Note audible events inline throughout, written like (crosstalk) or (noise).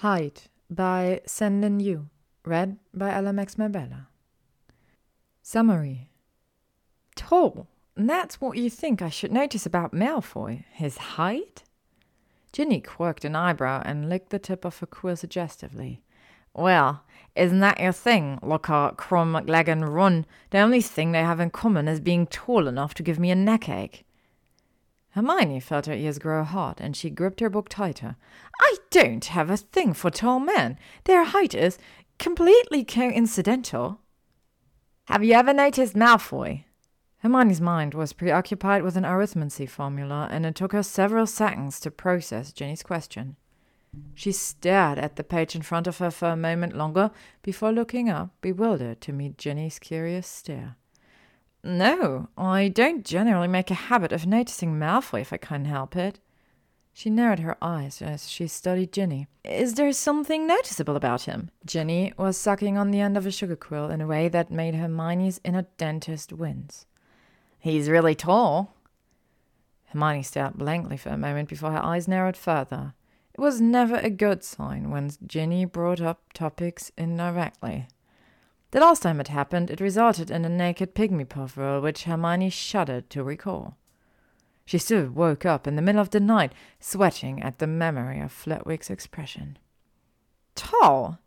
Height by SenLinYu. Read by LMX Mabella. Summary Tall. That's what you think I should notice about Malfoy. His height? Ginny quirked an eyebrow and licked the tip of her quill suggestively. Well, isn't that your thing, Lockhart, Krum, McLaggen, Ron? The only thing they have in common is being tall enough to give me a neckache. Hermione felt her ears grow hot, and she gripped her book tighter. I don't have a thing for tall men. Their height is completely coincidental. Have you ever noticed Malfoy? Hermione's mind was preoccupied with an arithmancy formula, and it took her several seconds to process Ginny's question. She stared at the page in front of her for a moment longer before looking up, bewildered, to meet Ginny's curious stare. No, I don't generally make a habit of noticing Malfoy if I can help it. She narrowed her eyes as she studied Ginny. Is there something noticeable about him? Ginny was sucking on the end of a sugar quill in a way that made Hermione's inner dentist wince. He's really tall. Hermione stared blankly for a moment before her eyes narrowed further. It was never a good sign when Ginny brought up topics indirectly. The last time it happened, it resulted in a naked pygmy puff roll, which Hermione shuddered to recall. She still woke up in the middle of the night, sweating at the memory of Flitwick's expression. Tall?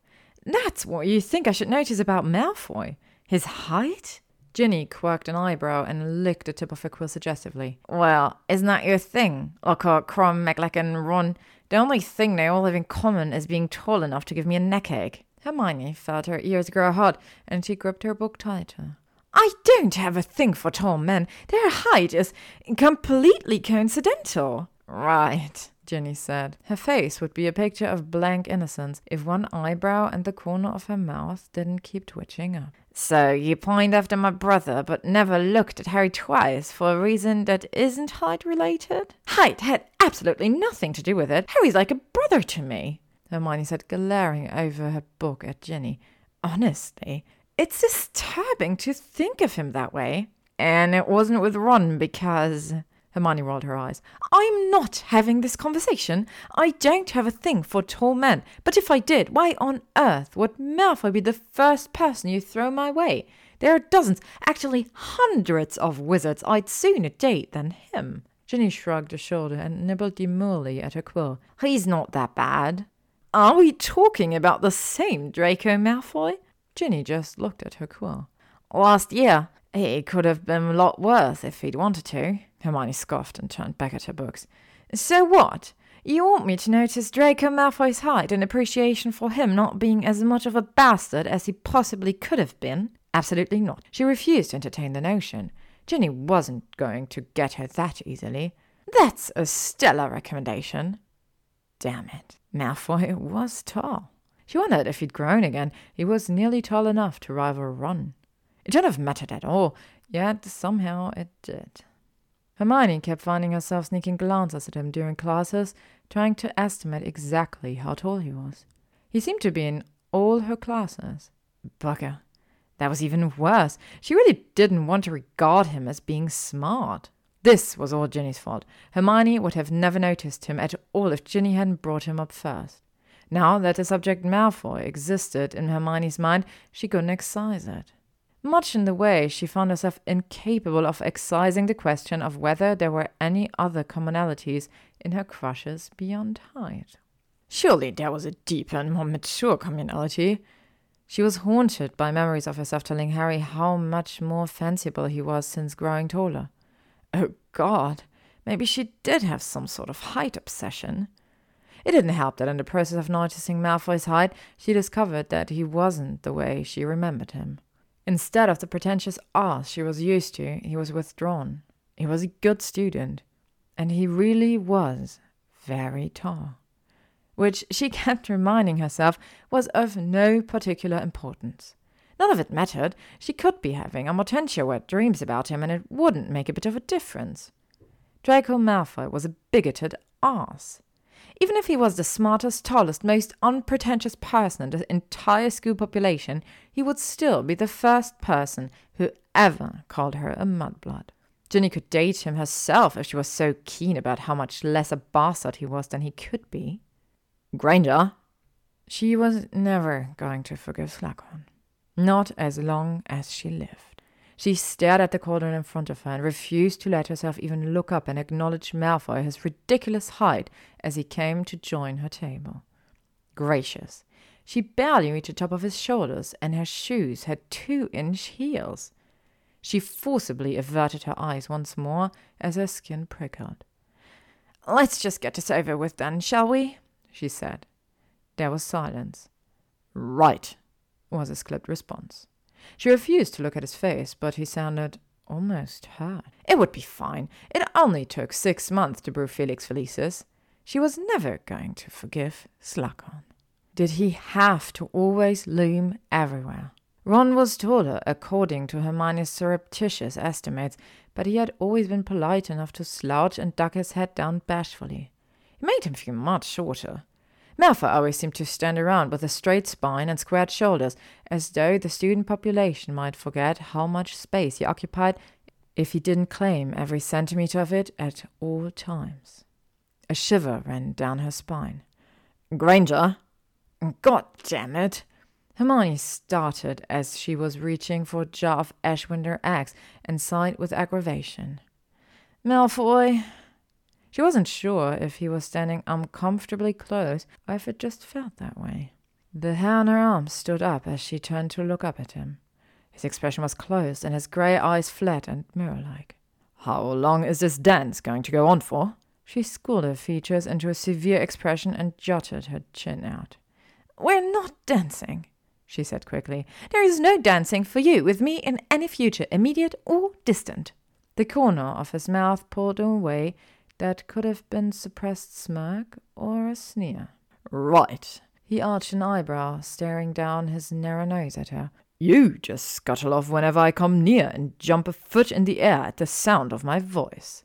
That's what you think I should notice about Malfoy? His height? Ginny quirked an eyebrow and licked the tip of her quill suggestively. Well, isn't that your thing? Lockhart, Krum, McLaggen, Ron. The only thing they all have in common is being tall enough to give me a neckache. Hermione felt her ears grow hot, and she gripped her book tighter. I don't have a thing for tall men. Their height is completely coincidental. Right, Ginny said. Her face would be a picture of blank innocence if one eyebrow and the corner of her mouth didn't keep twitching up. So you point after my brother, but never looked at Harry twice for a reason that isn't height related? Height had absolutely nothing to do with it. Harry's like a brother to me. Hermione said, glaring over her book at Ginny. Honestly, it's disturbing to think of him that way. And it wasn't with Ron because. Hermione rolled her eyes. I'm not having this conversation. I don't have a thing for tall men. But if I did, why on earth would Malfoy be the first person you throw my way? There are dozens, actually hundreds of wizards I'd sooner date than him. Ginny shrugged a shoulder and nibbled demurely at her quill. He's not that bad. Are we talking about the same Draco Malfoy? Ginny just looked at her quill. Last year, he could have been a lot worse if he'd wanted to. Hermione scoffed and turned back at her books. So what? You want me to notice Draco Malfoy's height and appreciation for him not being as much of a bastard as he possibly could have been? Absolutely not. She refused to entertain the notion. Ginny wasn't going to get her that easily. That's a stellar recommendation. Damn it. Malfoy (laughs) was tall. She wondered if he'd grown again. He was nearly tall enough to rival Ron. It shouldn't have mattered at all, yet somehow it did. Hermione kept finding herself sneaking glances at him during classes, trying to estimate exactly how tall he was. He seemed to be in all her classes. Bugger. That was even worse. She really didn't want to regard him as being smart. This was all Ginny's fault. Hermione would have never noticed him at all if Ginny hadn't brought him up first. Now that the subject Malfoy existed in Hermione's mind, she couldn't excise it. Much in the way she found herself incapable of excising the question of whether there were any other commonalities in her crushes beyond height. Surely there was a deeper and more mature commonality. She was haunted by memories of herself telling Harry how much more fanciful he was since growing taller. Oh God, maybe she did have some sort of height obsession. It didn't help that in the process of noticing Malfoy's height, she discovered that he wasn't the way she remembered him. Instead of the pretentious ass she was used to, he was withdrawn. He was a good student, and he really was very tall, which she (laughs) kept reminding herself was of no particular importance. None of it mattered. She could be having a wet dreams about him, and it wouldn't make a bit of a difference. Draco Malfoy was a bigoted ass. Even if he was the smartest, tallest, most unpretentious person in the entire school population, he would still be the first person who ever called her a mudblood. Ginny could date him herself if she was so keen about how much less a bastard he was than he could be. Granger, She was never going to forgive Slughorn. Not as long as she lived. She stared at the cauldron in front of her and refused to let herself even look up and acknowledge Malfoy his ridiculous height as he came to join her table. Gracious, she barely reached the top of his shoulders, and her shoes had two inch heels. She forcibly averted her eyes once more as her skin prickled. Let's just get this over with then, shall we? she said. There was silence. Right, was his clipped response. She refused to look at his face, but he sounded almost hurt. It would be fine. It only took six months to brew Felix Felicis. She was never going to forgive Slughorn. Did he have to always loom everywhere? Ron was taller, according to Hermione's surreptitious estimates, but he had always been polite enough to slouch and duck his head down bashfully. It made him feel much shorter. Malfoy always seemed to stand around with a straight spine and squared shoulders, as though the student population might forget how much space he occupied if he didn't claim every centimeter of it at all times. A shiver ran down her spine. Granger! God damn it! Hermione started as she was reaching for a jar of Ashwinder eggs and sighed with aggravation. Malfoy, she wasn't sure if he was standing uncomfortably close or if it just felt that way. The hair on her arm stood up as she turned to look up at him. His expression was closed and his grey eyes flat and mirror like. How long is this dance going to go on for? She schooled her features into a severe expression and jutted her chin out. We're not dancing, she said quickly. There is no dancing for you with me in any future, immediate or distant. The corner of his mouth pulled away that could have been suppressed smirk or a sneer. Right. He arched an eyebrow, staring down his narrow nose at her. You just scuttle off whenever I come near and jump a foot in the air at the sound of my voice.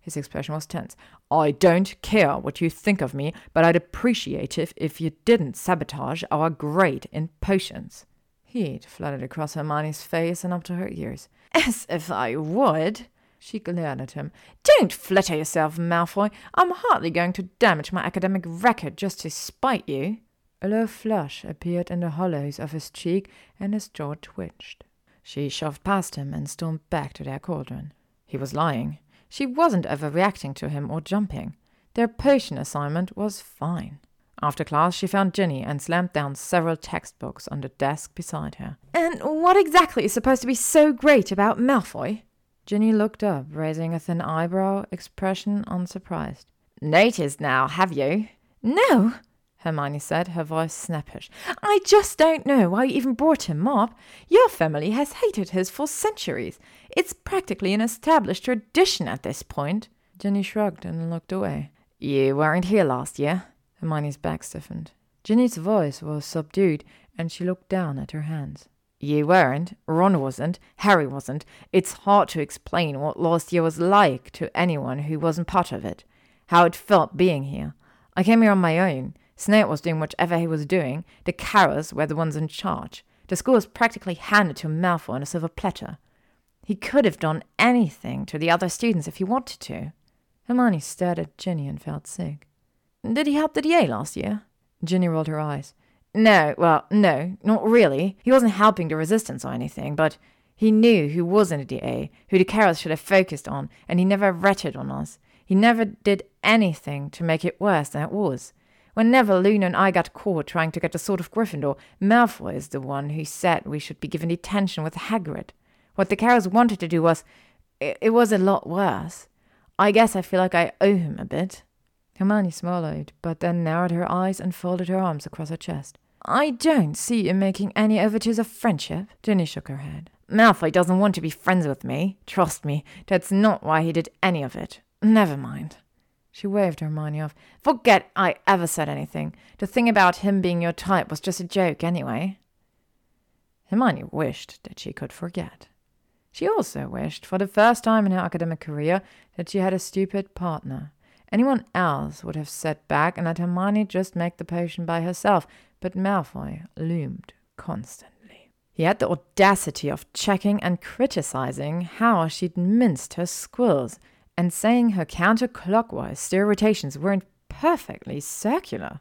His expression was tense. I don't care what you think of me, but I'd appreciate it if you didn't sabotage our grade in potions. Heat flooded across Hermione's face and up to her ears. As if I would! She glared at him. Don't flatter yourself, Malfoy. I'm hardly going to damage my academic record just to spite you. A low flush appeared in the hollows of his cheek, and his jaw twitched. She shoved past him and stormed back to their cauldron. He was lying. She wasn't overreacting to him or jumping. Their potion assignment was fine. After class, she found Ginny and slammed down several textbooks on the desk beside her. And what exactly is supposed to be so great about Malfoy? Ginny looked up, raising a thin eyebrow, expression unsurprised. Noticed now, have you? No, Hermione said, her voice snappish. I just don't know why you even brought him up. Your family has hated his for centuries. It's practically an established tradition at this point. Ginny shrugged and looked away. You weren't here last year. Hermione's back stiffened. Ginny's voice was subdued, and she looked down at her hands. You weren't, Ron wasn't, Harry wasn't. It's hard to explain what last year was like to anyone who wasn't part of it. How it felt being here. I came here on my own. Snape was doing whatever he was doing. The Carrows were the ones in charge. The school was practically handed to Malfoy on a silver platter. He could have done anything to the other students if he wanted to. Hermione stared at Ginny and felt sick. Did he help the DA last year? Ginny rolled her eyes. No, well, no, not really. He wasn't helping the resistance or anything, but he knew who was in the DA, who the Carrows should have focused on, and he never ratted on us. He never did anything to make it worse than it was. Whenever Luna and I got caught trying to get the sword of Gryffindor, Malfoy is the one who said we should be given detention with Hagrid. What the Carrows wanted to do was... It, it was a lot worse. I guess I feel like I owe him a bit. Hermione swallowed, but then narrowed her eyes and folded her arms across her chest. I don't see you making any overtures of friendship. Ginny shook her head. Malfoy doesn't want to be friends with me. Trust me, that's not why he did any of it. Never mind. She waved Hermione off. Forget I ever said anything. The thing about him being your type was just a joke, anyway. Hermione wished that she could forget. She also wished, for the first time in her academic career, that she had a stupid partner. Anyone else would have sat back and let Hermione just make the potion by herself, but Malfoy loomed constantly. He had the audacity of checking and criticizing how she'd minced her squills, and saying her counterclockwise stair rotations weren't perfectly circular.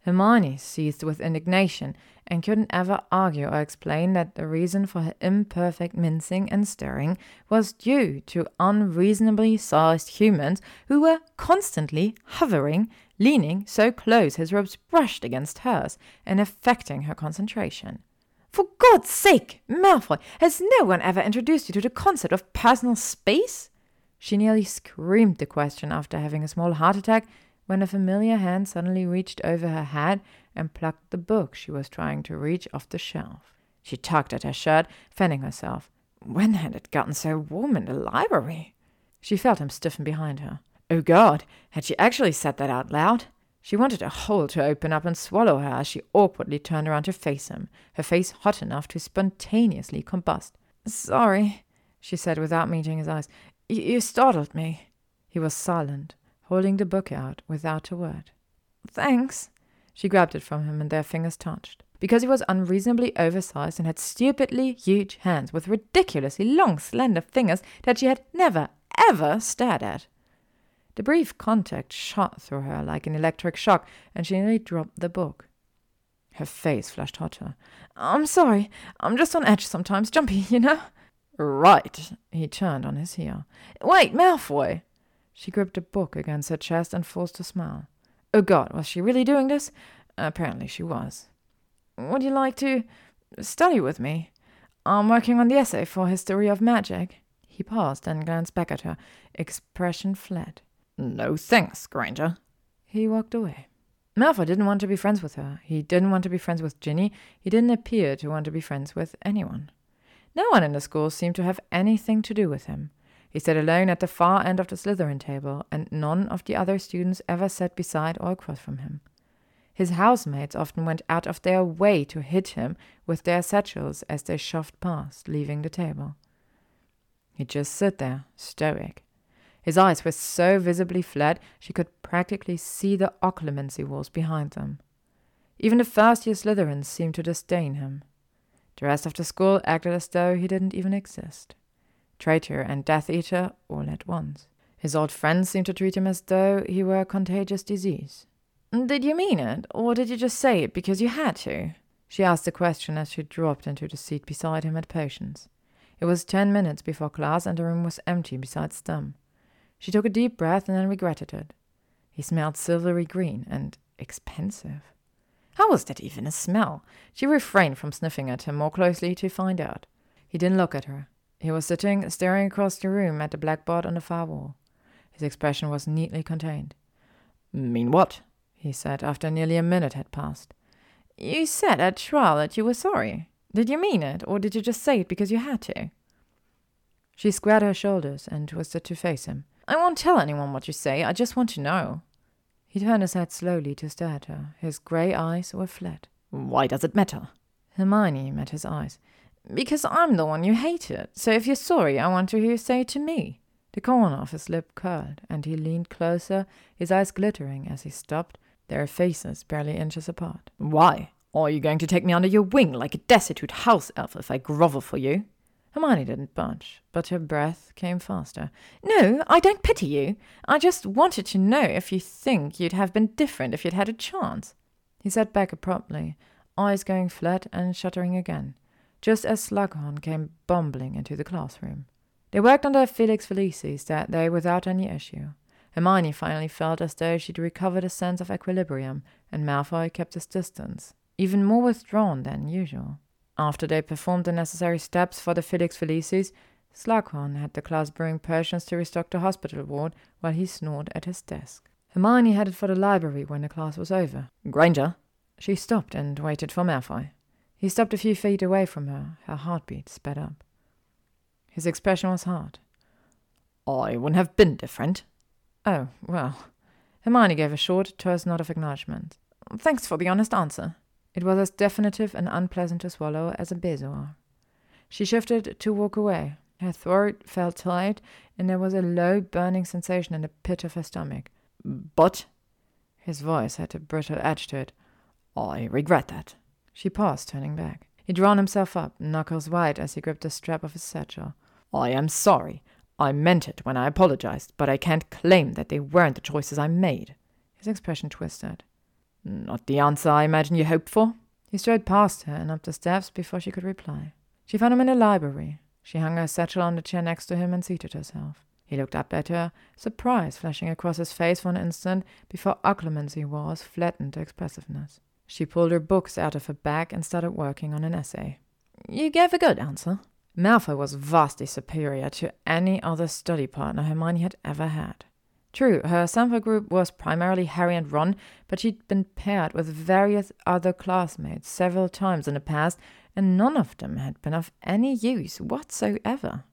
Hermione seethed with indignation and couldn't ever argue or explain that the reason for her imperfect mincing and stirring was due to unreasonably sized humans who were constantly hovering, leaning so close his robes brushed against hers and affecting her concentration. For God's sake, Malfoy, has no one ever introduced you to the concept of personal space? She nearly screamed the question after having a small heart attack when a familiar hand suddenly reached over her head and plucked the book she was trying to reach off the shelf. She tugged at her shirt, fanning herself. When had it gotten so warm in the library? She felt him stiffen behind her. Oh God, had she actually said that out loud? She wanted a hole to open up and swallow her as she awkwardly turned around to face him, her face hot enough to spontaneously combust. Sorry, she said without meeting his eyes. You startled me. He was silent, holding the book out without a word. Thanks. She grabbed it from him and their fingers touched. Because he was unreasonably oversized and had stupidly huge hands with ridiculously long, slender fingers that she had never, ever stared at. The brief contact shot through her like an electric shock, and she nearly dropped the book. Her face flushed hotter. I'm sorry. I'm just on edge sometimes. Jumpy, you know? Right. He turned on his heel. Wait, Malfoy! She gripped a book against her chest and forced a smile. Oh God, was she really doing this? Apparently she was. Would you like to study with me? I'm working on the essay for History of Magic. He paused and glanced back at her. Expression fled. No thanks, Granger. He walked away. Malfoy didn't want to be friends with her. He didn't want to be friends with Ginny. He didn't appear to want to be friends with anyone. No one in the school seemed to have anything to do with him. He sat alone at the far end of the Slytherin table, and none of the other students ever sat beside or across from him. His housemates often went out of their way to hit him with their satchels as they shoved past, leaving the table. He'd just sit there, stoic. His eyes were so visibly flat she could practically see the occlumency walls behind them. Even the first year Slytherins seemed to disdain him. The rest of the school acted as though he didn't even exist traitor and Death Eater all at once. His old friends seemed to treat him as though he were a contagious disease. Did you mean it, or did you just say it because you had to? She asked the question as she dropped into the seat beside him at Potions. It was ten minutes before class, and the room was empty besides Stum. She took a deep breath and then regretted it. He smelled silvery green and expensive. How was that even a smell? She refrained from sniffing at him more closely to find out. He didn't look at her. He was sitting, staring across the room at the blackboard on the far wall. His expression was neatly contained. Mean what? he said, after nearly a minute had passed. You said at trial that you were sorry. Did you mean it, or did you just say it because you had to? She squared her shoulders and twisted to face him. I won't tell anyone what you say, I just want to know. He turned his head slowly to stare at her. His grey eyes were flat. Why does it matter? Hermione met his eyes. Because I'm the one you hated. So if you're sorry, I want to hear you say it to me. The corner of his lip curled, and he leaned closer, his eyes glittering as he stopped, their faces barely inches apart. Why? Are you going to take me under your wing like a destitute house elf if I grovel for you? Hermione didn't budge, but her breath came faster. No, I don't pity you. I just wanted to know if you think you'd have been different if you'd had a chance. He sat back abruptly, eyes going flat and shuddering again just as Slughorn came bumbling into the classroom. They worked on their Felix Felicis that day without any issue. Hermione finally felt as though she'd recovered a sense of equilibrium, and Malfoy kept his distance, even more withdrawn than usual. After they performed the necessary steps for the Felix Felicis, Slughorn had the class brewing potions to restock the hospital ward while he snored at his desk. Hermione headed for the library when the class was over. Granger! She stopped and waited for Malfoy. He stopped a few feet away from her. Her heartbeat sped up. His expression was hard. I wouldn't have been different. Oh, well. Hermione gave a short, terse nod of acknowledgement. Thanks for the honest answer. It was as definitive and unpleasant to swallow as a bezoar. She shifted to walk away. Her throat felt tight, and there was a low, burning sensation in the pit of her stomach. But, his voice had a brittle edge to it, I regret that. She paused, turning back. He'd drawn himself up, knuckles white as he gripped the strap of his satchel. I am sorry. I meant it when I apologized, but I can't claim that they weren't the choices I made. His expression twisted. Not the answer I imagine you hoped for. He strode past her and up the steps before she could reply. She found him in the library. She hung her satchel on the chair next to him and seated herself. He looked up at her, surprise flashing across his face for an instant before occlumency was flattened to expressiveness. She pulled her books out of her bag and started working on an essay. You gave a good answer. Malfoy was vastly superior to any other study partner Hermione had ever had. True, her sample group was primarily Harry and Ron, but she'd been paired with various other classmates several times in the past, and none of them had been of any use whatsoever.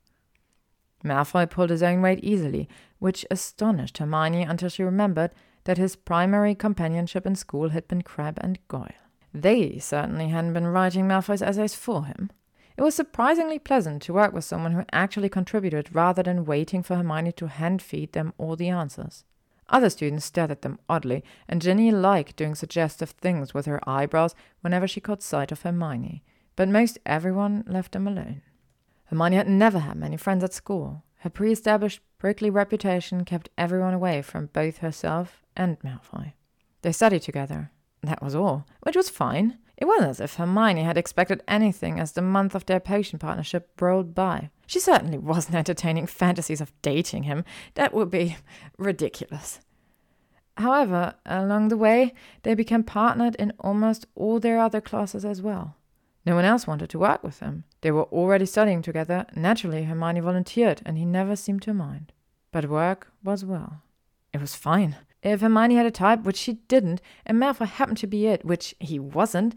Malfoy pulled his own weight easily, which astonished Hermione until she remembered that his primary companionship in school had been Crabbe and Goyle. They certainly hadn't been writing Malfoy's essays for him. It was surprisingly pleasant to work with someone who actually contributed rather than waiting for Hermione to hand feed them all the answers. Other students stared at them oddly, and Ginny liked doing suggestive things with her eyebrows whenever she caught sight of Hermione, but most everyone left them alone. Hermione had never had many friends at school. Her pre established prickly reputation kept everyone away from both herself and Malfoy. They studied together. That was all, which was fine. It wasn't as if Hermione had expected anything as the month of their patient partnership rolled by. She certainly wasn't (laughs) entertaining fantasies of dating him. That would be ridiculous. However, along the way, they became partnered in almost all their other classes as well. No one else wanted to work with them. They were already studying together. Naturally, Hermione volunteered, and he never seemed to mind. But work was well. It was fine. If Hermione had a type, which she didn't, and Malfoy happened to be it, which he wasn't,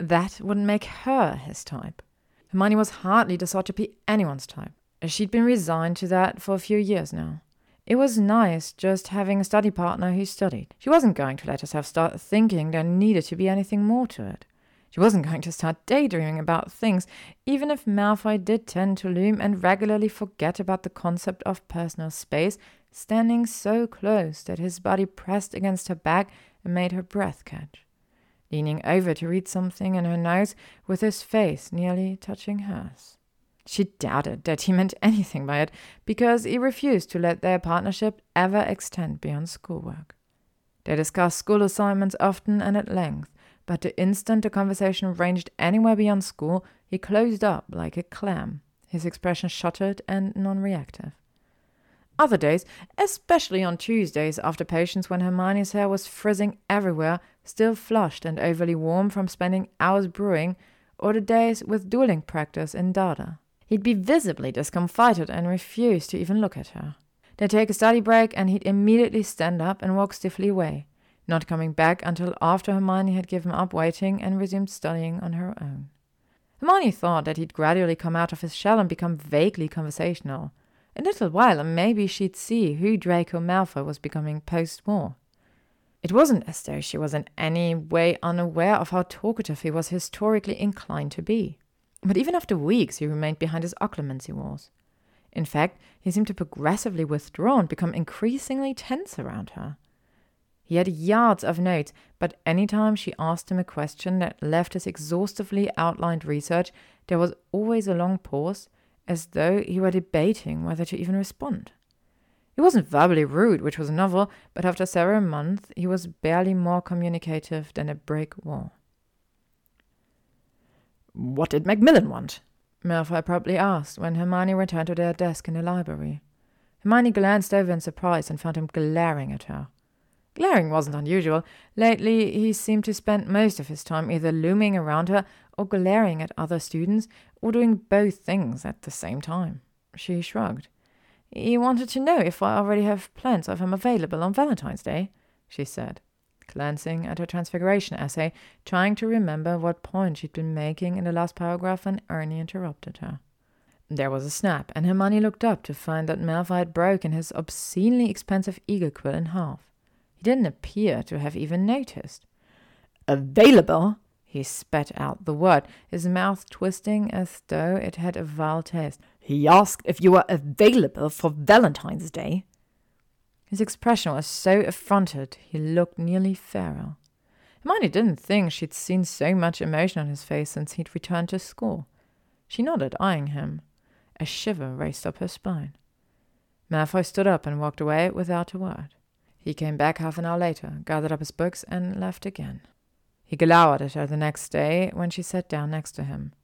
that wouldn't make her his type. Hermione was hardly the sort to be anyone's type. She'd been resigned to that for a few years now. It was nice just having a study partner who studied. She wasn't going to let herself start thinking there needed to be anything more to it. She wasn't going to start daydreaming about things, even if Malfoy did tend to loom and regularly forget about the concept of personal space, standing so close that his body pressed against her back and made her breath catch, leaning over to read something in her nose with his face nearly touching hers. She doubted that he meant anything by it because he refused to let their partnership ever extend beyond schoolwork. They discussed school assignments often and at length, but the instant the conversation ranged anywhere beyond school, he closed up like a clam, his expression shuttered and non reactive. Other days, especially on Tuesdays after potions when Hermione's hair was frizzing everywhere, still flushed and overly warm from spending hours brewing, or the days with dueling practice in Dada. He'd be visibly discomfited and refuse to even look at her. They'd take a study break and he'd immediately stand up and walk stiffly away, not coming back until after Hermione had given up waiting and resumed studying on her own. Hermione thought that he'd gradually come out of his shell and become vaguely conversational. A little while, and maybe she'd see who Draco Malfoy was becoming post war. It wasn't as though she was in any way unaware of how talkative he was historically inclined to be. But even after weeks, he remained behind his occlumency walls. In fact, he seemed to progressively withdraw and become increasingly tense around her. He had yards of notes, but any time she asked him a question that left his exhaustively outlined research, there was always a long pause, as though he were debating whether to even respond. He wasn't verbally rude, which was novel, but after several months he was barely more communicative than a brick wall. What did Macmillan want? Malfoy probably asked when Hermione returned to their desk in the library. Hermione glanced over in surprise and found him glaring at her. Glaring wasn't unusual. Lately, he seemed to spend most of his time either looming around her or glaring at other students, or doing both things at the same time. She shrugged. He wanted to know if I already have plans of him available on Valentine's Day, she said, glancing at her transfiguration essay, trying to remember what point she'd been making in the last paragraph when Ernie interrupted her. There was a snap, and Hermione looked up to find that Malfoy had broken his obscenely expensive eagle quill in half He didn't appear to have even noticed. Available? He spat out the word, his mouth twisting as though it had a vile taste. He asked if you were available for Valentine's Day. His expression was so affronted he looked nearly feral. Hermione didn't think she'd seen so much emotion on his face since he'd returned to school. She nodded, eyeing him. A shiver raced up her spine. Malfoy stood up and walked away without a word. He came back half an hour later, gathered up his books, and left again. He glowered at her the next day when she sat down next to him.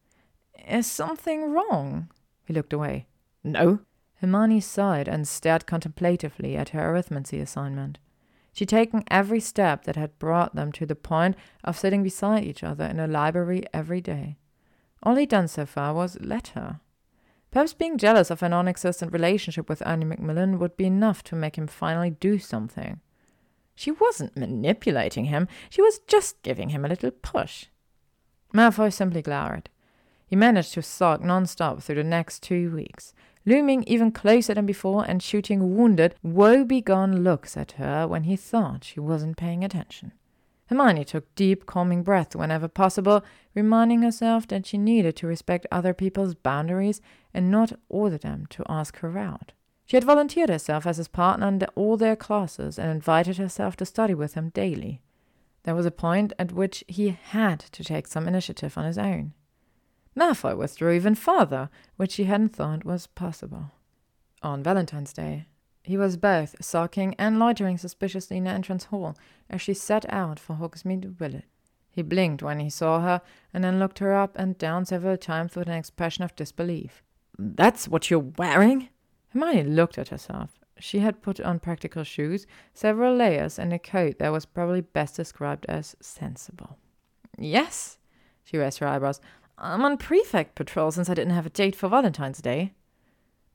Is something wrong? He looked away. No. Hermione sighed and stared contemplatively at her arithmancy assignment. She'd taken every step that had brought them to the point of sitting beside each other in the library every day. All he'd done so far was let her. Perhaps being jealous of a non existent relationship with Ernie Macmillan would be enough to make him finally do something. She wasn't manipulating him, she was just giving him a little push. Malfoy simply glowered. He managed to sulk non-stop through the next two weeks, looming even closer than before and shooting wounded, woe-begone looks at her when he thought she wasn't paying attention. Hermione took deep, calming breaths whenever possible, reminding herself that she needed to respect other people's boundaries and not order them to ask her out. She had volunteered herself as his partner in all their classes and invited herself to study with him daily. There was a point at which he had to take some initiative on his own. Malfoy withdrew even farther, which she hadn't thought was possible. On Valentine's Day, he was both sulking and loitering suspiciously in the entrance hall as she set out for Hogsmeade Village. He blinked when he saw her, and then looked her up and down several times with an expression of disbelief. That's what you're wearing? Hermione looked at herself. She had put on practical shoes, several layers, and a coat that was probably best described as sensible. Yes, she raised her eyebrows. I'm on prefect patrol since I didn't have a date for Valentine's Day.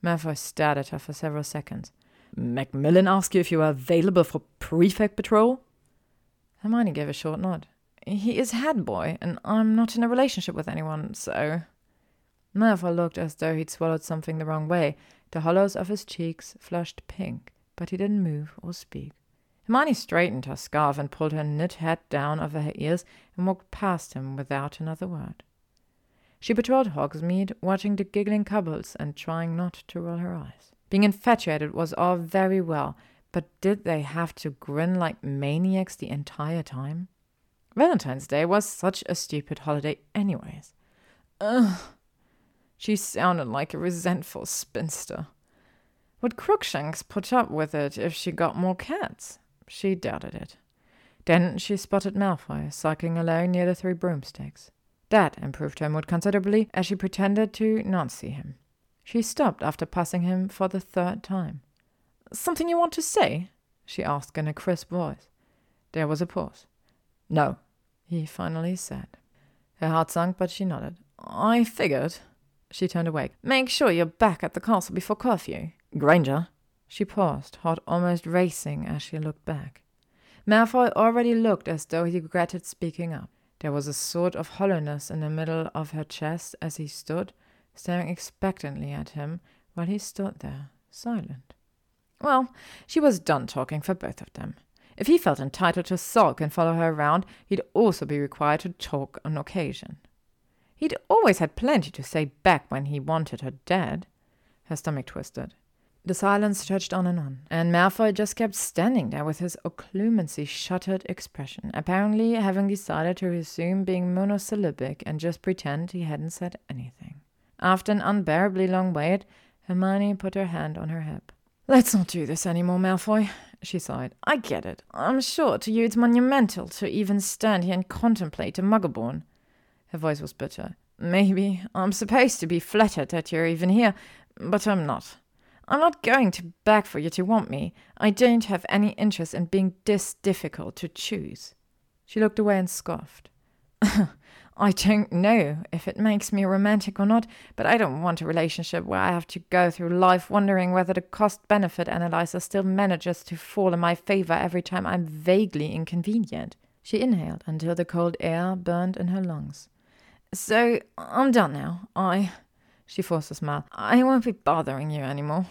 Malfoy stared at her for several seconds. Macmillan asked you if you were available for prefect patrol? Hermione gave a short nod. He is head boy, and I'm not in a relationship with anyone, so. Malfoy looked as though he'd swallowed something the wrong way. The hollows of his cheeks flushed pink, but he didn't move or speak. Hermione straightened her scarf and pulled her knit hat down over her ears and walked past him without another word. She patrolled Hogsmeade, watching the giggling kobolds and trying not to roll her eyes. Being infatuated was all very well, but did they have to grin like maniacs the entire time? Valentine's Day was such a stupid holiday, anyways. Ugh. She sounded like a resentful spinster. Would Crookshanks put up with it if she got more cats? She doubted it. Then she spotted Malfoy sulking alone near the three broomsticks. That improved her mood considerably as she pretended to not see him. She stopped after passing him for the third time. Something you want to say? she asked in a crisp voice. There was a pause. No, he finally said. Her heart sunk, but she nodded. I figured. She turned away. Make sure you're back at the castle before curfew. Granger. She paused, heart almost racing as she looked back. Malfoy already looked as though he regretted speaking up. There was a sort of hollowness in the middle of her chest as he stood, staring expectantly at him while he stood there, silent. Well, she was done talking for both of them. If he felt entitled to sulk and follow her around, he'd also be required to talk on occasion. He'd always had plenty to say back when he wanted her dead. Her stomach twisted. The silence stretched on and on, and Malfoy just kept standing there with his occlumency shuttered expression, apparently having decided to resume being monosyllabic and just pretend he hadn't said anything. After an unbearably long wait, Hermione put her hand on her hip. Let's not do this any more, Malfoy, she sighed. I get it. I'm sure to you it's monumental to even stand here and contemplate a muggleborn. Her voice was bitter. Maybe I'm supposed to be flattered that you're even here, but I'm not. I'm not going to beg for you to want me. I don't have any interest in being this difficult to choose. She looked away and scoffed. (laughs) I don't know if it makes me romantic or not, but I don't want a relationship where I have to go through life wondering whether the cost benefit analyzer still manages to fall in my favor every time I'm vaguely inconvenient. She inhaled until the cold air burned in her lungs. So I'm done now. I. She forced a smile. I won't be bothering you any more.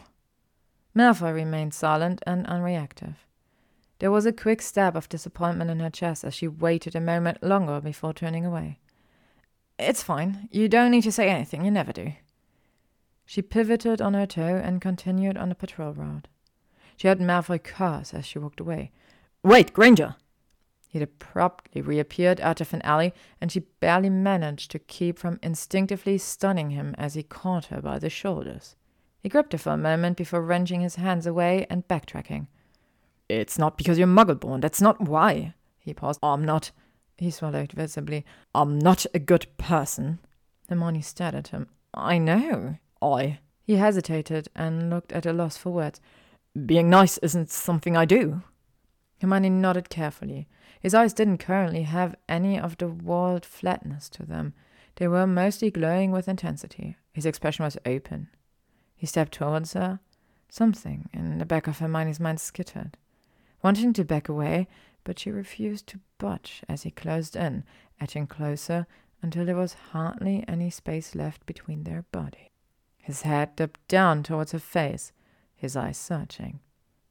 Malfoy remained silent and unreactive. There was a quick stab of disappointment in her chest as she waited a moment longer before turning away. It's fine. You don't need to say anything. You never do. She pivoted on her toe and continued on the patrol route. She heard Malfoy curse as she walked away. Wait, Granger! He had abruptly reappeared out of an alley, and she barely managed to keep from instinctively stunning him as he caught her by the shoulders. He gripped her for a moment before wrenching his hands away and backtracking. It's not because you're muggle born, that's not why. He paused. I'm not. He swallowed visibly. I'm not a good person. Hermione stared at him. I know. I. He hesitated and looked at a loss for words. Being nice isn't something I do. Hermione nodded carefully. His eyes didn't currently have any of the walled flatness to them. They were mostly glowing with intensity. His expression was open. He stepped towards her. Something in the back of Hermione's mind skittered, wanting to back away, but she refused to budge as he closed in, edging closer until there was hardly any space left between their bodies. His head dipped down towards her face, his eyes searching.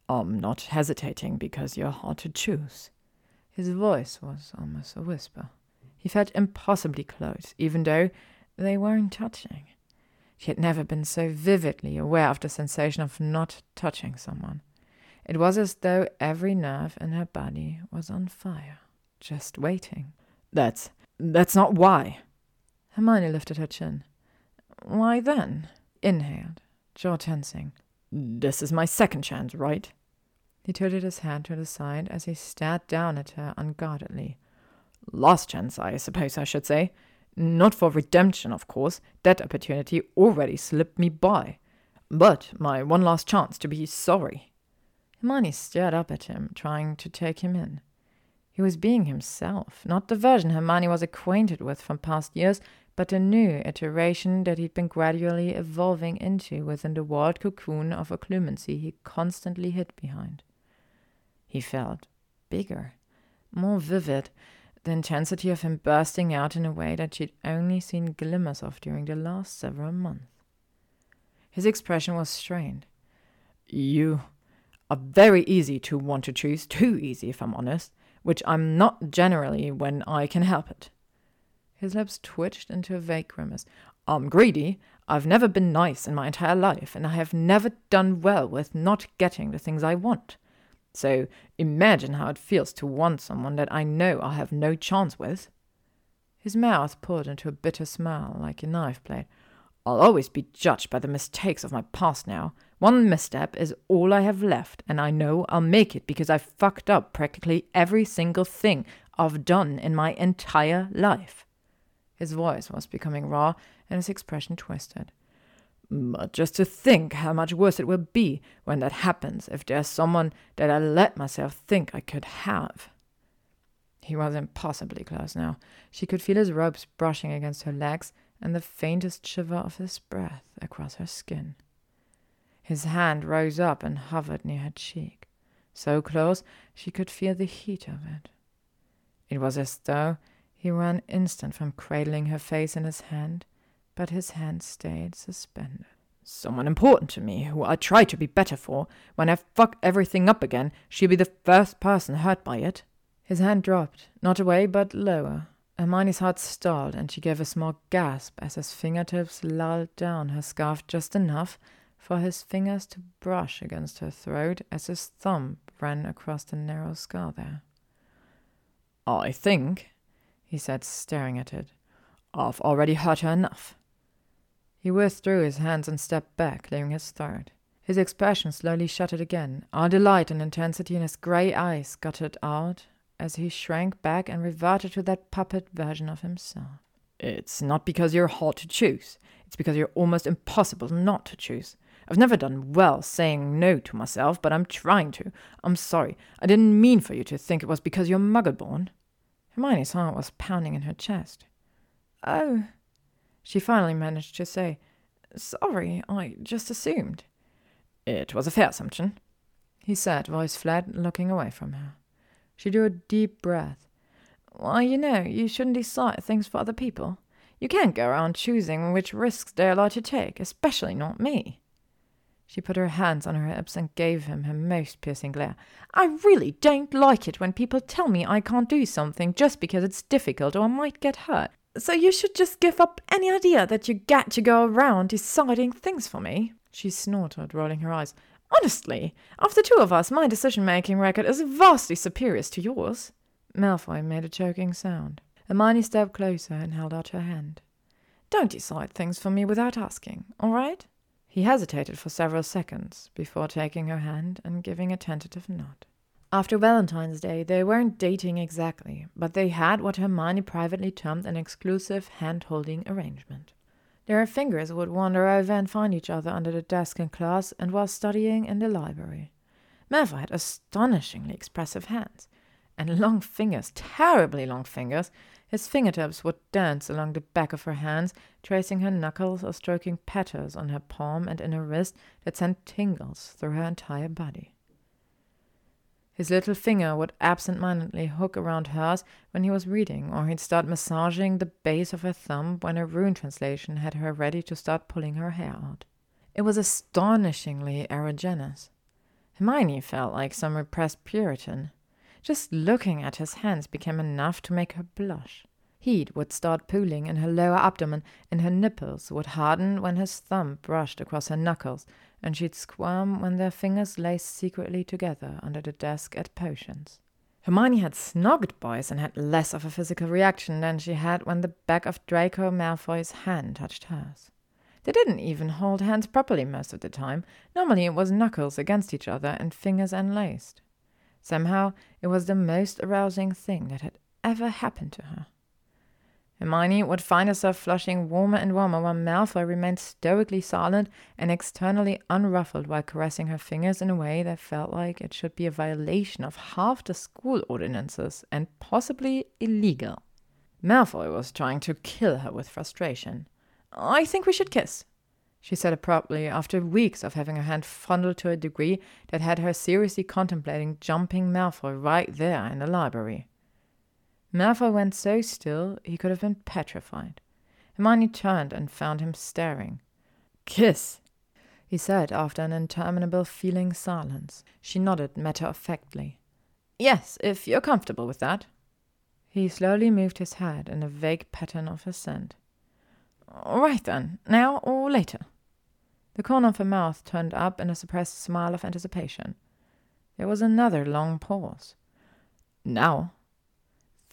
I'm not hesitating because you're hard to choose. His voice was almost a whisper. He felt impossibly close, even though they weren't touching. She had never been so vividly aware of the sensation of not touching someone. It was as though every nerve in her body was on fire, just waiting. That's that's not why. Hermione lifted her chin. Why then? Inhaled, jaw tensing. This is my second chance, right? He tilted his head to the side as he stared down at her unguardedly. Last chance, I suppose I should say. Not for redemption, of course. That opportunity already slipped me by. But my one last chance to be sorry. Hermione stared up at him, trying to take him in. He was being himself, not the version Hermione was acquainted with from past years, but a new iteration that he'd been gradually evolving into within the walled cocoon of occlumency he constantly hid behind. He felt bigger, more vivid, the intensity of him bursting out in a way that she'd only seen glimmers of during the last several months. His expression was strained. You are very easy to want to choose, too easy, if I'm honest, which I'm not generally when I can help it. His lips twitched into a vague grimace. I'm greedy. I've never been nice in my entire life, and I have never done well with not getting the things I want. So imagine how it feels to want someone that I know I'll have no chance with. His mouth pulled into a bitter smile like a knife blade. I'll always be judged by the mistakes of my past now. One misstep is all I have left, and I know I'll make it because I've fucked up practically every single thing I've done in my entire life. His voice was becoming raw, and his expression twisted. But just to think how much worse it will be when that happens if there's someone that I let myself think I could have. He was impossibly close now. She could feel his robes brushing against her legs and the faintest shiver of his breath across her skin. His hand rose up and hovered near her cheek, so close she could feel the heat of it. It was as though he were an instant from cradling her face in his hand but his hand stayed suspended. Someone important to me, who I try to be better for. When I fuck everything up again, she'll be the first person hurt by it. His hand dropped, not away, but lower. Hermione's heart stalled, and she gave a small gasp as his fingertips lulled down her scarf just enough for his fingers to brush against her throat as his thumb ran across the narrow scar there. I think, he said, staring at it, I've already hurt her enough. He withdrew his hands and stepped back, clearing his throat. His expression slowly shuttered again. All the light and intensity in his grey eyes guttered out as he shrank back and reverted to that puppet version of himself. It's not because you're hard to choose. It's because you're almost impossible not to choose. I've never done well saying no to myself, but I'm trying to. I'm sorry. I didn't mean for you to think it was because you're muggle born. Hermione's heart was pounding in her chest. Oh, she finally managed to say, Sorry, I just assumed. It was a fair assumption, he said, voice flat, looking away from her. She drew a deep breath. Well, you know, you shouldn't decide things for other people. You can't go around choosing which risks they're allowed to take, especially not me. She put her hands on her hips and gave him her most piercing glare. I really don't like it when people tell me I can't do something just because it's difficult or I might get hurt. So you should just give up any idea that you get to go around deciding things for me. She snorted, rolling her eyes. Honestly, of the two of us, my decision making record is vastly superior to yours. Malfoy made a choking sound. Hermione stepped closer and held out her hand. Don't decide things for me without asking, all right? He hesitated for several seconds before taking her hand and giving a tentative nod. After Valentine's Day, they weren't dating exactly, but they had what Hermione privately termed an exclusive hand holding arrangement. Their fingers would wander over and find each other under the desk in class and while studying in the library. Malfoy had astonishingly expressive hands, and long fingers, terribly long fingers. His fingertips would dance along the back of her hands, tracing her knuckles or stroking patterns on her palm and in her wrist that sent tingles through her entire body. His little finger would absent mindedly hook around hers when he was reading, or he'd start massaging the base of her thumb when a rune translation had her ready to start pulling her hair out. It was astonishingly erogenous. Hermione felt like some repressed Puritan. Just looking at his hands became enough to make her blush. Heat would start pooling in her lower abdomen, and her nipples would harden when his thumb brushed across her knuckles, and she'd squirm when their fingers lay secretly together under the desk at potions. Hermione had snogged boys and had less of a physical reaction than she had when the back of Draco Malfoy's hand touched hers. They didn't even hold hands properly most of the time. Normally it was knuckles against each other and fingers unlaced. Somehow it was the most arousing thing that had ever happened to her. Hermione would find herself flushing warmer and warmer while Malfoy remained stoically silent and externally unruffled while caressing her fingers in a way that felt like it should be a violation of half the school ordinances and possibly illegal. Malfoy was trying to kill her with frustration. I think we should kiss, she said abruptly after weeks of having her hand fondled to a degree that had her seriously contemplating jumping Malfoy right there in the library. Malfoy went so still he could have been petrified. Hermione turned and found him staring. Kiss, he said after an interminable feeling silence. She nodded matter of factly. Yes, if you're comfortable with that. He slowly moved his head in a vague pattern of assent. All right then, now or later. The corner of her mouth turned up in a suppressed smile of anticipation. There was another long pause. Now,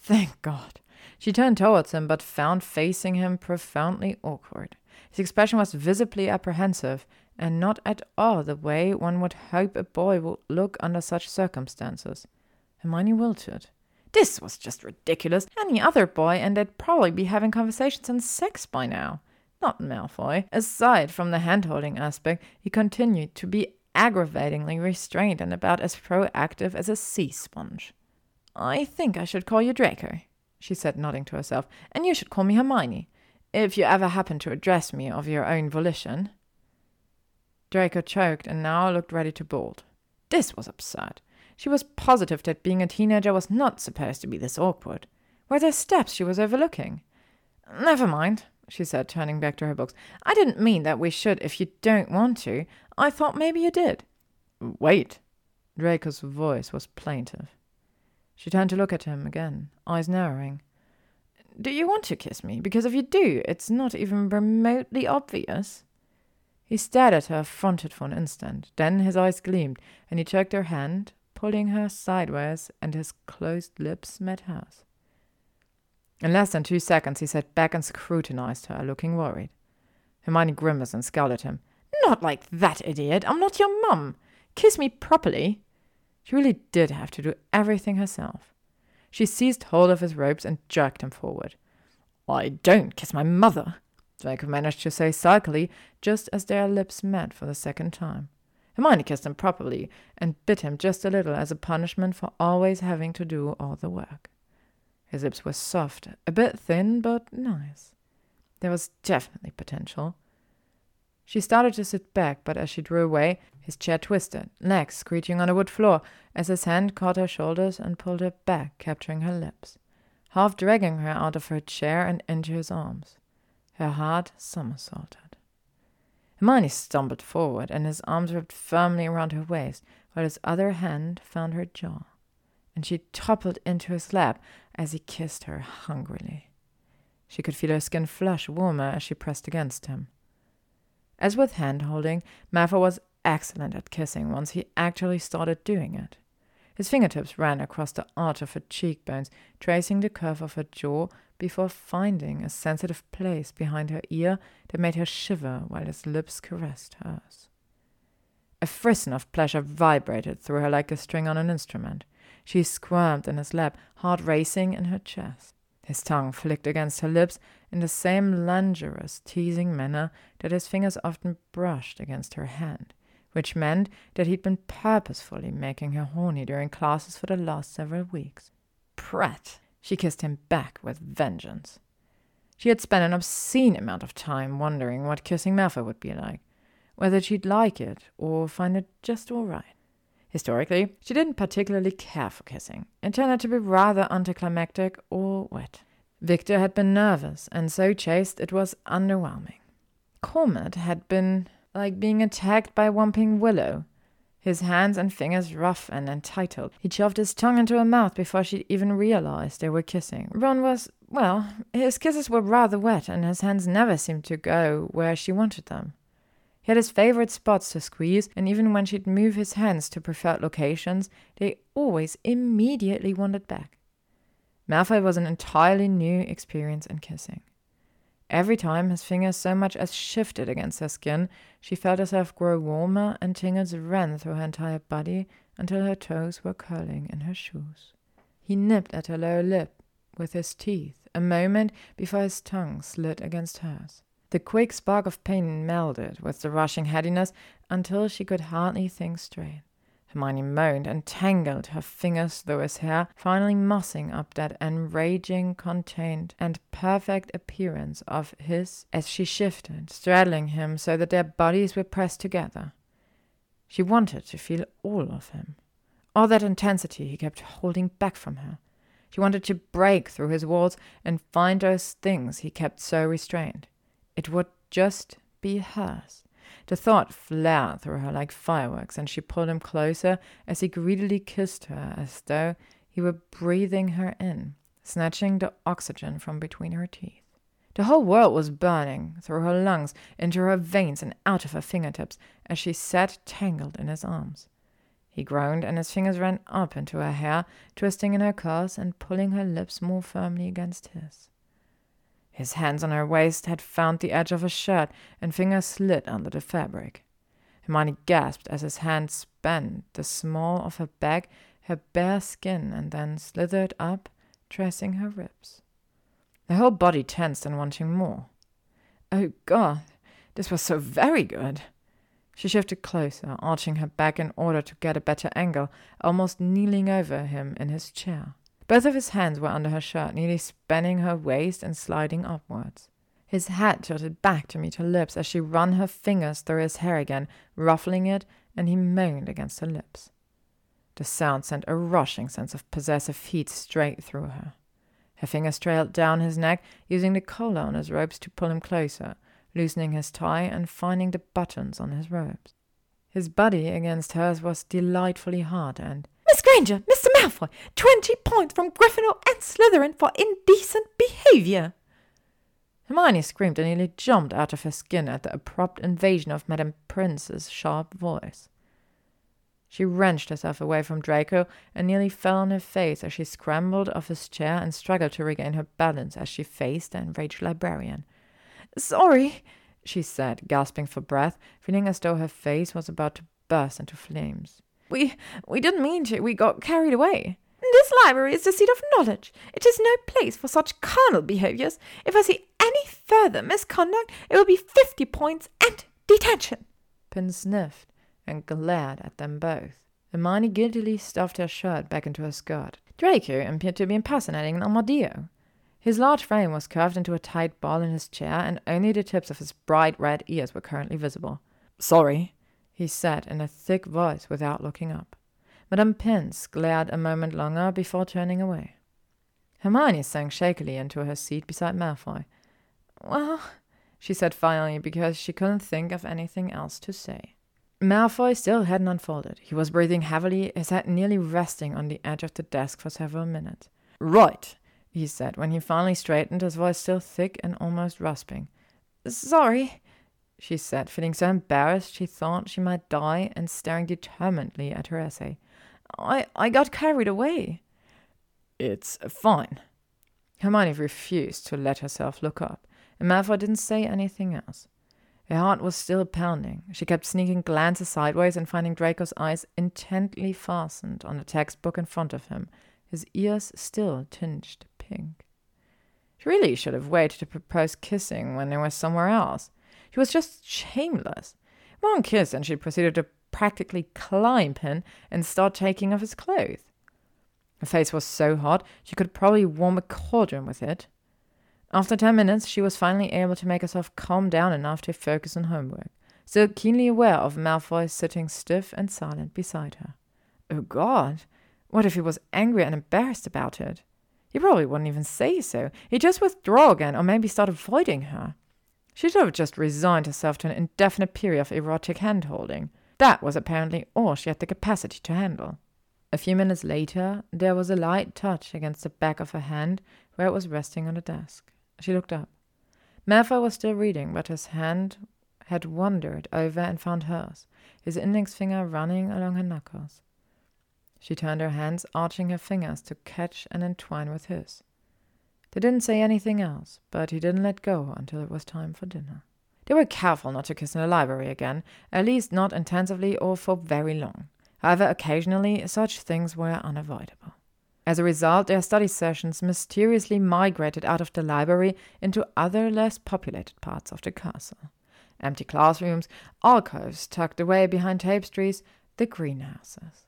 Thank God. She turned towards him, but found facing him profoundly awkward. His expression was visibly apprehensive, and not at all the way one would hope a boy would look under such circumstances. Hermione wilted. This was just ridiculous. Any other boy, and they'd probably be having conversations on sex by now. Not Malfoy. Aside from the hand-holding aspect, he continued to be aggravatingly restrained and about as proactive as a sea sponge. I think I should call you Draco, she said, nodding to herself, and you should call me Hermione, if you ever happen to address me of your own volition. Draco choked and now looked ready to bolt. This was absurd. She was positive that being a teenager was not supposed to be this awkward. Were there steps she was overlooking? Never mind, she said, turning back to her books. I didn't mean that we should if you don't want to. I thought maybe you did. Wait. Draco's voice was plaintive. She turned to look at him again, eyes narrowing. Do you want to kiss me? Because if you do, it's not even remotely obvious. He stared at her, affronted for an instant. Then his eyes gleamed, and he jerked her hand, pulling her sideways, and his closed lips met hers. In less than two seconds, he sat back and scrutinized her, looking worried. Hermione grimaced and scowled at him. Not like that, idiot! I'm not your mum! Kiss me properly! She really did have to do everything herself. She seized hold of his ropes and jerked him forward. I don't kiss my mother, Draco managed to say sulkily, just as their lips met for the second time. Hermione kissed him properly and bit him just a little as a punishment for always having to do all the work. His lips were soft, a bit thin, but nice. There was definitely potential. She started to sit back, but as she drew away, his chair twisted, legs screeching on the wood floor, as his hand caught her shoulders and pulled her back, capturing her lips, half dragging her out of her chair and into his arms. Her heart somersaulted. Hermione stumbled forward, and his arms wrapped firmly around her waist, while his other hand found her jaw, and she toppled into his lap as he kissed her hungrily. She could feel her skin flush warmer as she pressed against him. As with hand holding, Malfoy was excellent at kissing once he actually started doing it. His fingertips ran across the arch of her cheekbones, tracing the curve of her jaw before finding a sensitive place behind her ear that made her shiver while his lips caressed hers. A frisson of pleasure vibrated through her like a string on an instrument. She squirmed in his lap, heart racing in her chest. His tongue flicked against her lips in the same languorous, teasing manner that his fingers often brushed against her hand, which meant that he'd been purposefully making her horny during classes for the last several weeks. Prat! She kissed him back with vengeance. She had spent an obscene amount of time wondering what kissing Malfoy would be like, whether she'd like it or find it just all right. Historically, she didn't particularly care for kissing. It turned out to be rather anticlimactic or wet. Viktor had been nervous and so chaste it was underwhelming. Cormac had been like being attacked by Whomping Willow. His hands and fingers rough and entitled. He shoved his tongue into her mouth before she even realized they were kissing. Ron was, well, his kisses were rather wet, and his hands never seemed to go where she wanted them. He had his favorite spots to squeeze, and even when she'd move his hands to preferred locations, they always immediately wandered back. Malfoy was an entirely new experience in kissing. Every time his fingers so much as shifted against her skin, she felt herself grow warmer and tingles ran through her entire body until her toes were curling in her shoes. He nipped at her lower lip with his teeth a moment before his tongue slid against hers. The quick spark of pain melded with the rushing headiness until she could hardly think straight. Hermione moaned and tangled her fingers through his hair, finally mussing up that enraging, contained, and perfect appearance of his as she shifted, straddling him so that their bodies were pressed together. She wanted to feel all of him, all that intensity he kept holding back from her. She wanted to break through his walls and find those things he kept so restrained. It would just be hers. The thought flared through her like fireworks, and she pulled him closer as he greedily kissed her as though he were breathing her in, snatching the oxygen from between her teeth. The whole world was burning through her lungs, into her veins, and out of her fingertips as she sat tangled in his arms. He groaned, and his fingers ran up into her hair, twisting in her curls and pulling her lips more firmly against his. His hands on her waist had found the edge of her shirt, and fingers slid under the fabric. Hermione gasped as his hand spanned the small of her back, her bare skin, and then slithered up, tracing her ribs. Her whole body tensed and wanting more. Oh God, this was so very good. She shifted closer, arching her back in order to get a better angle, almost kneeling over him in his chair. Both of his hands were under her shirt, nearly spanning her waist and sliding upwards. His hat tilted back to meet her lips as she ran her fingers through his hair again, ruffling it, and he moaned against her lips. The sound sent a rushing sense of possessive heat straight through her. Her fingers trailed down his neck, using the collar on his robes to pull him closer, loosening his tie and finding the buttons on his robes. His body against hers was delightfully hard, and Miss Granger, Mr. Malfoy, twenty points from Gryffindor and Slytherin for indecent behavior. Hermione screamed and nearly jumped out of her skin at the abrupt invasion of Madame Pince's sharp voice. She wrenched herself away from Draco and nearly fell on her face as she scrambled off his chair and struggled to regain her balance as she faced the enraged librarian. Sorry, she said, gasping for breath, feeling as though her face was about to burst into flames. We we didn't mean to. We got carried away. This library is the seat of knowledge. It is no place for such carnal behaviors. If I see any further misconduct, it will be fifty points and detention. Pince sniffed and glared at them both. Hermione guiltily stuffed her shirt back into her skirt. Draco appeared to be impersonating an armadillo. His large frame was curved into a tight ball in his chair, and only the tips of his bright red ears were currently visible. Sorry, he said in a thick voice without looking up. Madame Pince glared a moment longer before turning away. Hermione sank shakily into her seat beside Malfoy. Well, she said finally because she couldn't think of anything else to say. Malfoy still hadn't unfolded. He was breathing heavily, his head nearly resting on the edge of the desk for several minutes. Right, he said when he finally straightened, his voice still thick and almost rasping. Sorry she said, feeling so embarrassed she thought she might die and staring determinedly at her essay. I, I got carried away. It's fine. Hermione refused to let herself look up, and Malfoy didn't say anything else. Her heart was still pounding. She kept sneaking glances sideways and finding Draco's eyes intently fastened on the textbook in front of him, his ears still tinged pink. She really should have waited to propose kissing when they were somewhere else. She was just shameless. One kiss, and she proceeded to practically climb him and start taking off his clothes. Her face was so hot she could probably warm a cauldron with it. After ten minutes, she was finally able to make herself calm down enough to focus on homework, still keenly aware of Malfoy sitting stiff and silent beside her. Oh God! What if he was angry and embarrassed about it? He probably wouldn't even say so. He'd just withdraw again, or maybe start avoiding her. She should have just resigned herself to an indefinite period of erotic hand holding. That was apparently all she had the capacity to handle. A few minutes later, there was a light touch against the back of her hand where it was resting on the desk. She looked up. Malfoy was still reading, but his hand had wandered over and found hers, his index finger running along her knuckles. She turned her hands, arching her fingers to catch and entwine with his. They didn't say anything else, but he didn't let go until it was time for dinner. They were careful not to kiss in the library again, at least not intensively or for very long. However, occasionally such things were unavoidable. As a result, their study sessions mysteriously migrated out of the library into other less populated parts of the castle. Empty classrooms, alcoves tucked away behind tapestries, the greenhouses.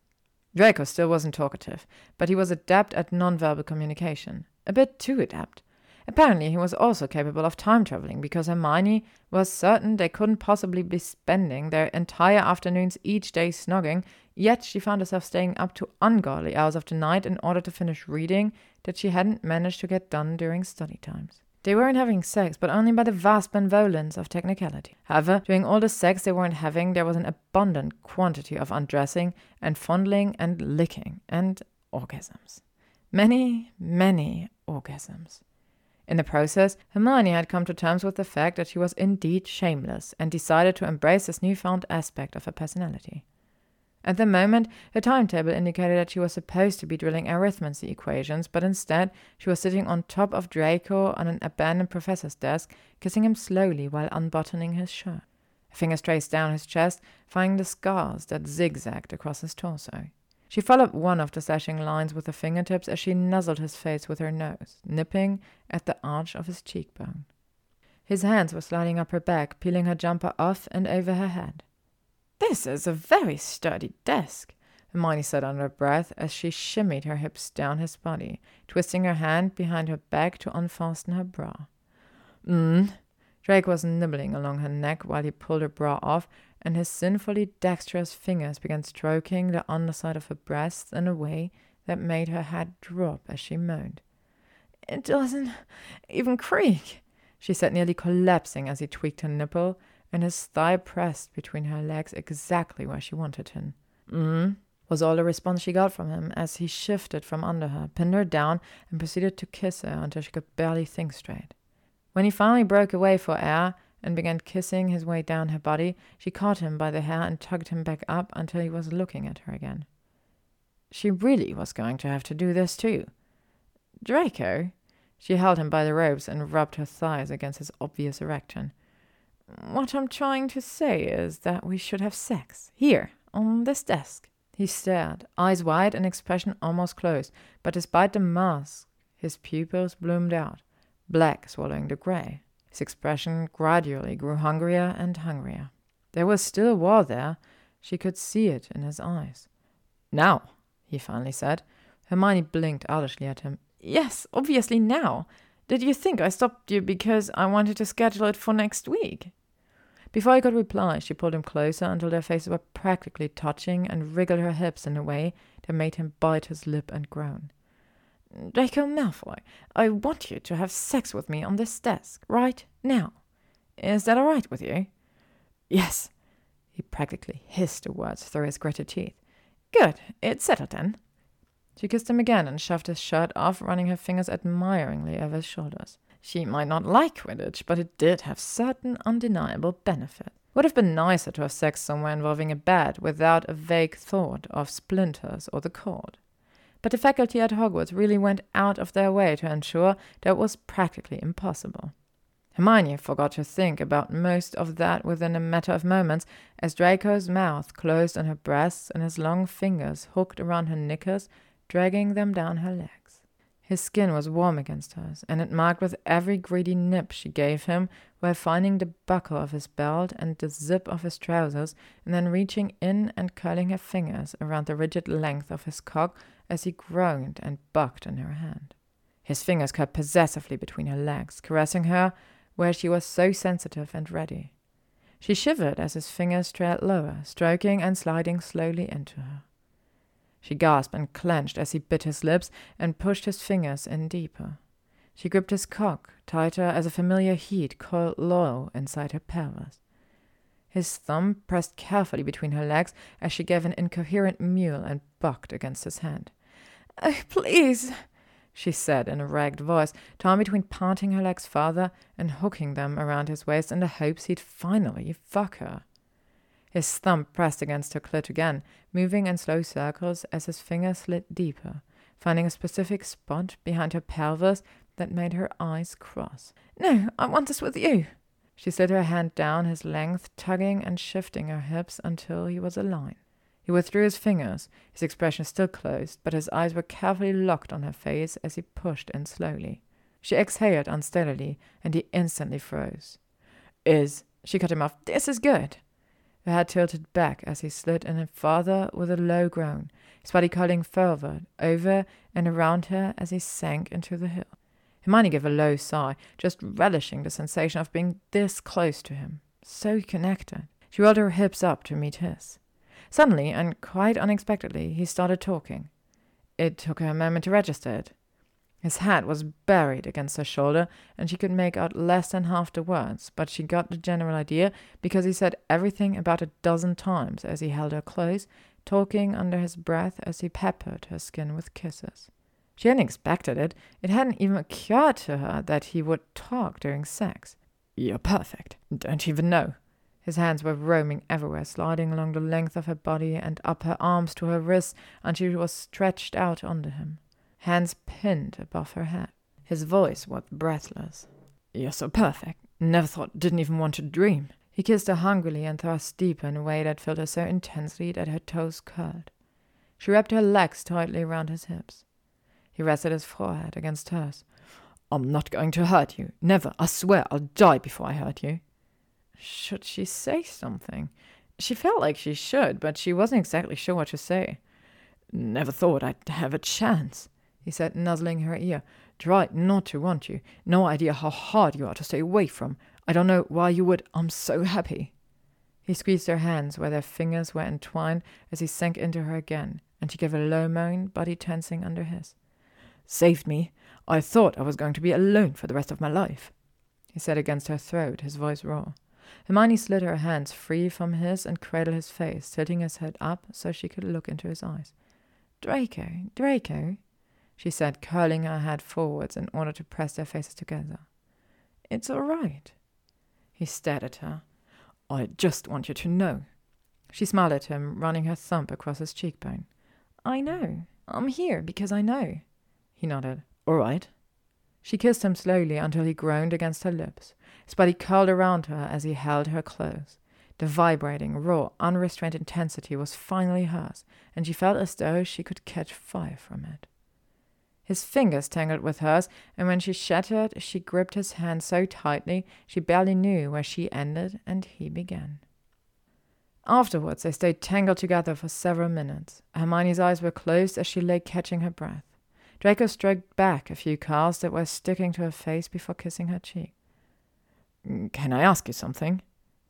Draco still wasn't talkative, but he was adept at nonverbal communication. A bit too adept. Apparently, he was also capable of time traveling because Hermione was certain they couldn't possibly be spending their entire afternoons each day snogging Yet she found herself staying up to ungodly hours of the night in order to finish reading that she hadn't managed to get done during study times. They weren't having sex, but only by the vast benevolence of technicality. However, during all the sex they weren't having, there was an abundant quantity of undressing and fondling and licking and orgasms. Many, many orgasms. In the process, Hermione had come to terms with the fact that she was indeed shameless and decided to embrace this newfound aspect of her personality. At the moment, her timetable indicated that she was supposed to be drilling arithmancy equations, but instead she was sitting on top of Draco on an abandoned professor's desk, kissing him slowly while unbuttoning his shirt. Her fingers traced down his chest, finding the scars that zigzagged across his torso. She followed one of the slashing lines with her fingertips as she nuzzled his face with her nose, nipping at the arch of his cheekbone. His hands were sliding up her back, peeling her jumper off and over her head. This is a very sturdy desk, Hermione said under her breath as she shimmied her hips down his body, twisting her hand behind her back to unfasten her bra. Mm. Draco was nibbling along her neck while he pulled her bra off, and his sinfully dexterous fingers began stroking the underside of her breasts in a way that made her head drop as she moaned. It doesn't even creak, she said, nearly collapsing as he tweaked her nipple and his thigh pressed between her legs exactly where she wanted him. Mm, was all the response she got from him as he shifted from under her, pinned her down, and proceeded to kiss her until she could barely think straight. When he finally broke away for air and began kissing his way down her body, she caught him by the hair and tugged him back up until he was looking at her again. She really was going to have to do this too. Draco? She held him by the robes and rubbed her thighs against his obvious erection. What I'm trying to say is that we should have sex. Here, on this desk. He stared, eyes wide and expression almost closed, but despite the mask, his pupils bloomed out, black swallowing the gray. His expression gradually grew hungrier and hungrier. There was still war there. She could see it in his eyes. Now, he finally said. Hermione blinked owlishly at him. Yes, obviously now. Did you think I stopped you because I wanted to schedule it for next week? Before he could reply, she pulled him closer until their faces were practically touching and wriggled her hips in a way that made him bite his lip and groan. Draco Malfoy, I want you to have sex with me on this desk, right now. Is that all right with you? Yes. He practically hissed the words through his gritted teeth. Good. It's settled then. She kissed him again and shoved his shirt off, running her fingers admiringly over his shoulders. She might not like Quidditch, but it did have certain undeniable benefits. Would have been nicer to have sex somewhere involving a bed without a vague thought of splinters or the cord. But the faculty at Hogwarts really went out of their way to ensure that it was practically impossible. Hermione forgot to think about most of that within a matter of moments as Draco's mouth closed on her breasts and his long fingers hooked around her knickers, dragging them down her legs. His skin was warm against hers, and it marked with every greedy nip she gave him while finding the buckle of his belt and the zip of his trousers, and then reaching in and curling her fingers around the rigid length of his cock as he groaned and bucked in her hand. His fingers cut possessively between her legs, caressing her where she was so sensitive and ready. She shivered as his fingers trailed lower, stroking and sliding slowly into her. She gasped and clenched as he bit his lips and pushed his fingers in deeper. She gripped his cock, tighter as a familiar heat coiled low inside her pelvis. His thumb pressed carefully between her legs as she gave an incoherent mew and bucked against his hand. Oh, please, she said in a ragged voice, torn between parting her legs farther and hooking them around his waist in the hopes he'd finally fuck her. His thumb pressed against her clit again, moving in slow circles as his finger slid deeper, finding a specific spot behind her pelvis that made her eyes cross. No, I want this with you. She slid her hand down his length, tugging and shifting her hips until he was aligned. He withdrew his fingers, his expression still closed, but his eyes were carefully locked on her face as he pushed in slowly. She exhaled unsteadily, and he instantly froze. Is, she cut him off, this is good. Her head tilted back as he slid in farther with a low groan, his body curling forward, over and around her as he sank into the hill. Hermione gave a low sigh, just relishing the sensation of being this close to him, so connected. She rolled her hips up to meet his. Suddenly, and quite unexpectedly, he started talking. It took her a moment to register it. His hat was buried against her shoulder, and she could make out less than half the words, but she got the general idea because he said everything about a dozen times as he held her close, talking under his breath as he peppered her skin with kisses. She hadn't expected it. It hadn't even occurred to her that he would talk during sex. You're perfect. Don't even know. His hands were roaming everywhere, sliding along the length of her body and up her arms to her wrists until she was stretched out under him, hands pinned above her head. His voice was breathless. You're so perfect. Never thought, didn't even want to dream. He kissed her hungrily and thrust deeper in a way that filled her so intensely that her toes curled. She wrapped her legs tightly around his hips. He rested his forehead against hers. I'm not going to hurt you. Never. I swear I'll die before I hurt you. Should she say something? She felt like she should, but she wasn't exactly sure what to say. Never thought I'd have a chance, he said, nuzzling her ear. Tried not to want you. No idea how hard you are to stay away from. I don't know why you would. I'm so happy. He squeezed her hands where their fingers were entwined as he sank into her again, and she gave a low moan, body tensing under his. Saved me. I thought I was going to be alone for the rest of my life, he said against her throat, his voice raw. Hermione slid her hands free from his and cradled his face, tilting his head up so she could look into his eyes. Draco, Draco, she said, curling her head forwards in order to press their faces together. It's all right. He stared at her. I just want you to know. She smiled at him, running her thumb across his cheekbone. I know. I'm here because I know. He nodded. All right. She kissed him slowly until he groaned against her lips. His body curled around her as he held her close. The vibrating, raw, unrestrained intensity was finally hers, and she felt as though she could catch fire from it. His fingers tangled with hers, and when she shattered, she gripped his hand so tightly she barely knew where she ended and he began. Afterwards, they stayed tangled together for several minutes. Hermione's eyes were closed as she lay catching her breath. Draco stroked back a few curls that were sticking to her face before kissing her cheek. Can I ask you something?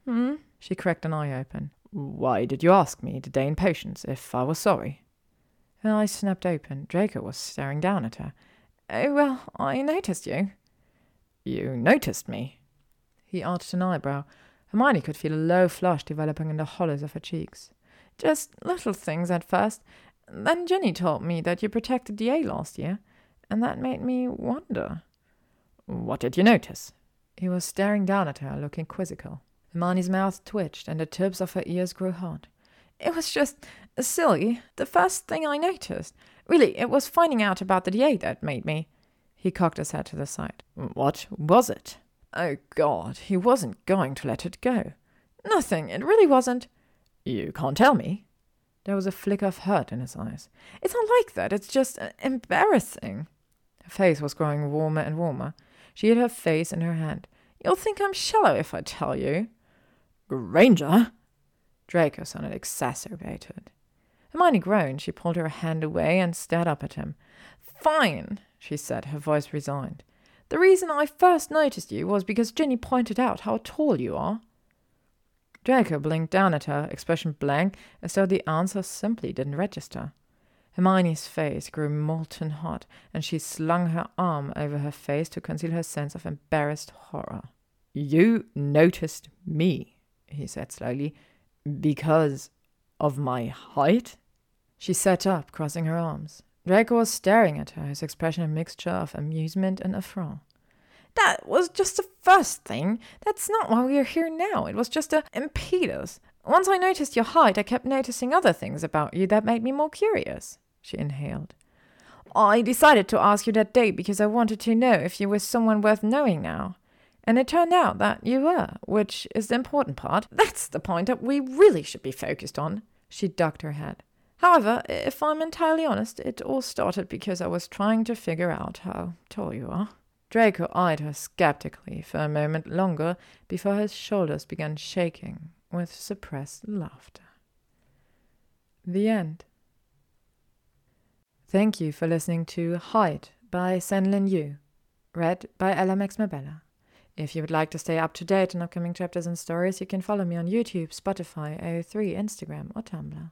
Hmm? She cracked an eye open. Why did you ask me the day in potions if I was sorry? Her eyes snapped open. Draco was staring down at her. Oh, well, I noticed you. You noticed me? He arched an eyebrow. Hermione could feel a low flush developing in the hollows of her cheeks. Just little things at first. Then Ginny told me that you protected the DA last year, and that made me wonder. What did you notice? He was staring down at her, looking quizzical. Hermione's mouth twitched, and the tips of her ears grew hot. It was just silly. The first thing I noticed. Really, it was finding out about the DA that made me. He cocked his head to the side. What was it? Oh, God, he wasn't going to let it go. Nothing, it really wasn't. You can't tell me. There was a flicker of hurt in his eyes. It's not like that, it's just uh, embarrassing. Her face was growing warmer and warmer. She hid her face in her hand. You'll think I'm shallow if I tell you. Granger? Draco sounded exacerbated. Hermione groaned. She pulled her hand away and stared up at him. Fine, she said, her voice resigned. The reason I first noticed you was because Ginny pointed out how tall you are. Draco blinked down at her, expression blank, as though the answer simply didn't register. Hermione's face grew molten hot, and she slung her arm over her face to conceal her sense of embarrassed horror. You noticed me, he said slowly, because of my height? She sat up, crossing her arms. Draco was staring at her, his expression a mixture of amusement and affront. That was just the first thing. That's not why we are here now. It was just a impetus. Once I noticed your height, I kept noticing other things about you that made me more curious. She inhaled. I decided to ask you that day because I wanted to know if you were someone worth knowing now. And it turned out that you were, which is the important part. That's the point that we really should be focused on. She ducked her head. However, if I'm entirely honest, it all started because I was trying to figure out how tall you are. Draco eyed her skeptically for a moment longer before his shoulders began shaking with suppressed laughter. The end. Thank you for listening to Height by SenLinYu, read by Ella Max Mabella. If you would like to stay up to date on upcoming chapters and stories, you can follow me on YouTube, Spotify, AO3, Instagram, or Tumblr.